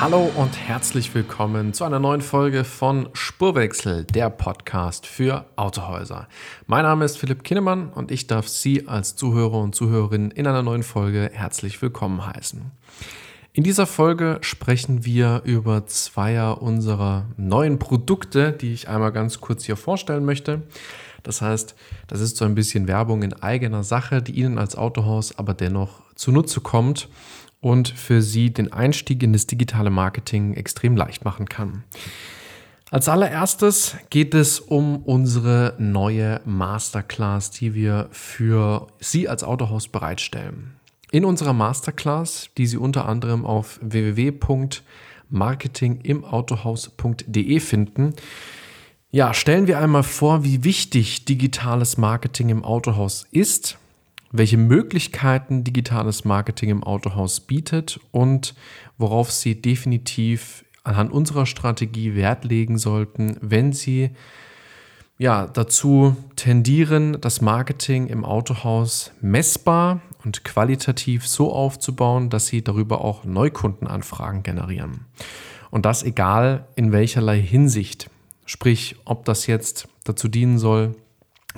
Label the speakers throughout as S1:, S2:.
S1: Hallo und herzlich willkommen zu einer neuen Folge von Spurwechsel, der Podcast für Autohäuser. Mein Name ist Philipp Kinnemann und ich darf Sie als Zuhörer und Zuhörerin in einer neuen Folge herzlich willkommen heißen. In dieser Folge sprechen wir über zweier unserer neuen Produkte, die ich einmal ganz kurz hier vorstellen möchte. Das heißt, das ist so ein bisschen Werbung in eigener Sache, die Ihnen als Autohaus aber dennoch zunutze kommt und für Sie den Einstieg in das digitale Marketing extrem leicht machen kann. Als allererstes geht es um unsere neue Masterclass, die wir für Sie als Autohaus bereitstellen. In unserer Masterclass, die Sie unter anderem auf www.marketingimautohaus.de finden, ja, stellen wir einmal vor, wie wichtig digitales Marketing im Autohaus ist welche Möglichkeiten digitales Marketing im Autohaus bietet und worauf Sie definitiv anhand unserer Strategie Wert legen sollten, wenn Sie ja, dazu tendieren, das Marketing im Autohaus messbar und qualitativ so aufzubauen, dass Sie darüber auch Neukundenanfragen generieren. Und das egal in welcherlei Hinsicht. Sprich, ob das jetzt dazu dienen soll,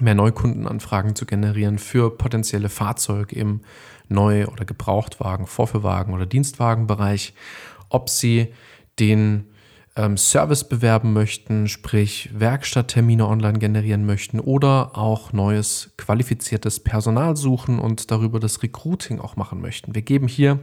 S1: mehr Neukundenanfragen zu generieren für potenzielle Fahrzeuge im Neu- oder Gebrauchtwagen, Vorführwagen oder Dienstwagenbereich, ob sie den ähm, Service bewerben möchten, sprich Werkstatttermine online generieren möchten oder auch neues qualifiziertes Personal suchen und darüber das Recruiting auch machen möchten. Wir geben hier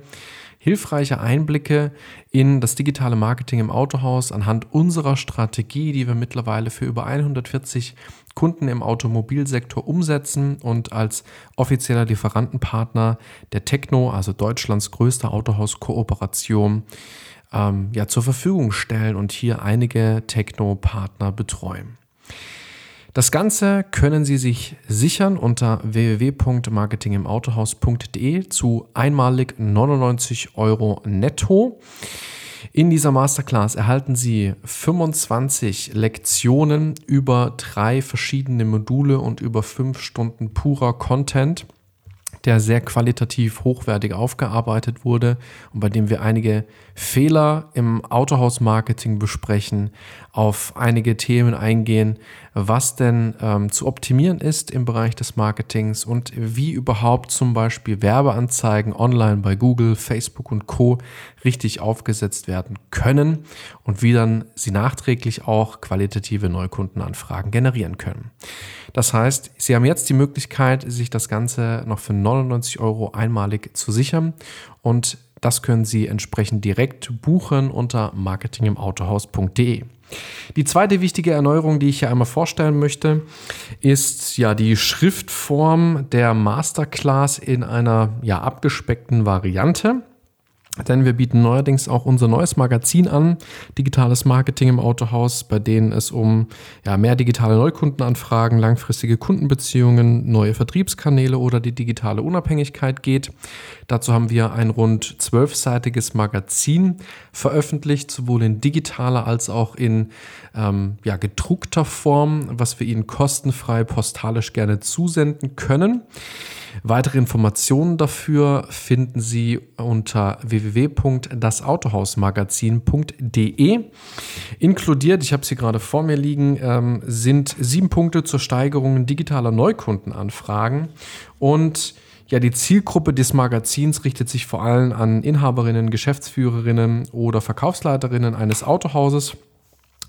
S1: hilfreiche Einblicke in das digitale Marketing im Autohaus anhand unserer Strategie, die wir mittlerweile für über 140 Kunden im Automobilsektor umsetzen und als offizieller Lieferantenpartner der Techno, also Deutschlands größter Autohauskooperation, ähm, ja, zur Verfügung stellen und hier einige Techno-Partner betreuen. Das Ganze können Sie sich sichern unter www.marketingimautohaus.de zu einmalig 99 Euro netto. In dieser Masterclass erhalten Sie 25 Lektionen über drei verschiedene Module und über fünf Stunden purer Content der sehr qualitativ hochwertig aufgearbeitet wurde und bei dem wir einige Fehler im Autohaus-Marketing besprechen, auf einige Themen eingehen, was denn ähm, zu optimieren ist im Bereich des Marketings und wie überhaupt zum Beispiel Werbeanzeigen online bei Google, Facebook und Co. richtig aufgesetzt werden können und wie dann sie nachträglich auch qualitative Neukundenanfragen generieren können. Das heißt, Sie haben jetzt die Möglichkeit, sich das Ganze noch für 99 Euro einmalig zu sichern und das können Sie entsprechend direkt buchen unter marketingimautohaus.de. Die zweite wichtige Erneuerung, die ich hier einmal vorstellen möchte, ist ja die Schriftform der Masterclass in einer ja abgespeckten Variante. Denn wir bieten neuerdings auch unser neues Magazin an, Digitales Marketing im Autohaus, bei denen es um ja, mehr digitale Neukundenanfragen, langfristige Kundenbeziehungen, neue Vertriebskanäle oder die digitale Unabhängigkeit geht. Dazu haben wir ein rund zwölfseitiges Magazin veröffentlicht, sowohl in digitaler als auch in ähm, ja, gedruckter Form, was wir Ihnen kostenfrei postalisch gerne zusenden können. Weitere Informationen dafür finden Sie unter www.dasautohausmagazin.de. Inkludiert, ich habe es hier gerade vor mir liegen, ähm, sind sieben Punkte zur Steigerung digitaler Neukundenanfragen und ja, die Zielgruppe des Magazins richtet sich vor allem an Inhaberinnen, Geschäftsführerinnen oder Verkaufsleiterinnen eines Autohauses.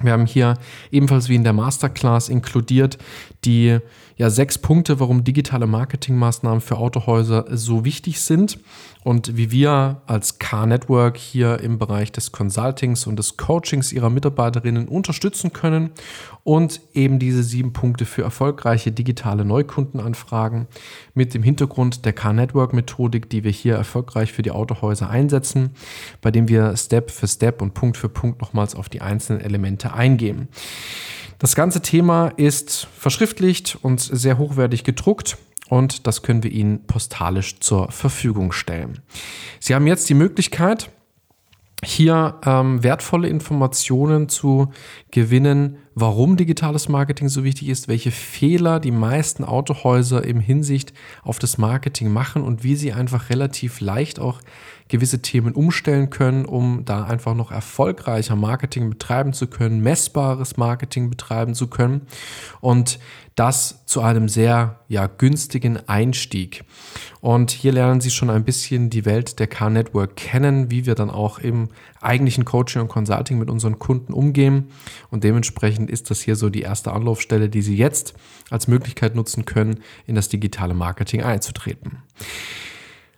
S1: Wir haben hier ebenfalls wie in der Masterclass inkludiert die ja sechs Punkte, warum digitale Marketingmaßnahmen für Autohäuser so wichtig sind und wie wir als Car-Network hier im Bereich des Consultings und des Coachings ihrer Mitarbeiterinnen unterstützen können und eben diese sieben Punkte für erfolgreiche digitale Neukundenanfragen mit dem Hintergrund der Car-Network-Methodik, die wir hier erfolgreich für die Autohäuser einsetzen, bei dem wir Step für Step und Punkt für Punkt nochmals auf die einzelnen Elemente eingehen. Das ganze Thema ist verschriftlicht und sehr hochwertig gedruckt und das können wir Ihnen postalisch zur Verfügung stellen. Sie haben jetzt die Möglichkeit, hier ähm, wertvolle Informationen zu gewinnen, warum digitales Marketing so wichtig ist, welche Fehler die meisten Autohäuser im Hinsicht auf das Marketing machen und wie sie einfach relativ leicht auch gewisse Themen umstellen können, um da einfach noch erfolgreicher Marketing betreiben zu können, messbares Marketing betreiben zu können und das zu einem sehr ja, günstigen Einstieg. Und hier lernen Sie schon ein bisschen die Welt der Car-Network kennen, wie wir dann auch im eigentlichen Coaching und Consulting mit unseren Kunden umgehen. Und dementsprechend ist das hier so die erste Anlaufstelle, die Sie jetzt als Möglichkeit nutzen können, in das digitale Marketing einzutreten.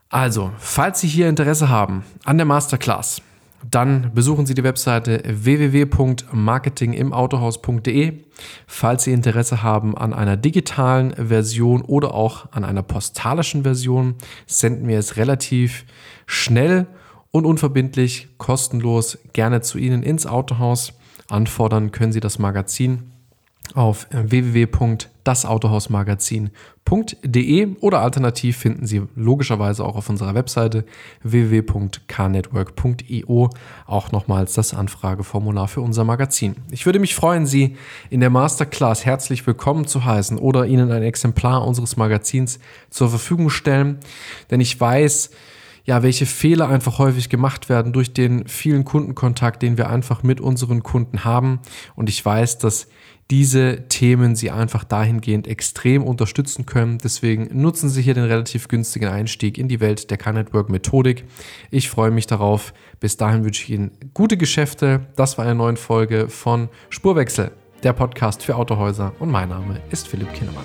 S1: Also, falls Sie hier Interesse haben an der Masterclass, dann besuchen Sie die Webseite www.marketingimautohaus.de. Falls Sie Interesse haben an einer digitalen Version oder auch an einer postalischen Version, senden wir es relativ schnell und unverbindlich, kostenlos gerne zu Ihnen ins Autohaus. Anfordern können Sie das Magazin auf www.dasautohausmagazin.de oder alternativ finden Sie logischerweise auch auf unserer Webseite www.knetwork.io auch nochmals das Anfrageformular für unser Magazin. Ich würde mich freuen, Sie in der Masterclass herzlich willkommen zu heißen oder Ihnen ein Exemplar unseres Magazins zur Verfügung stellen, denn ich weiß, ja, welche Fehler einfach häufig gemacht werden durch den vielen Kundenkontakt, den wir einfach mit unseren Kunden haben. Und ich weiß, dass diese Themen Sie einfach dahingehend extrem unterstützen können. Deswegen nutzen Sie hier den relativ günstigen Einstieg in die Welt der Car-Network-Methodik. Ich freue mich darauf. Bis dahin wünsche ich Ihnen gute Geschäfte. Das war eine neue Folge von Spurwechsel, der Podcast für Autohäuser. Und mein Name ist Philipp Kinnemann.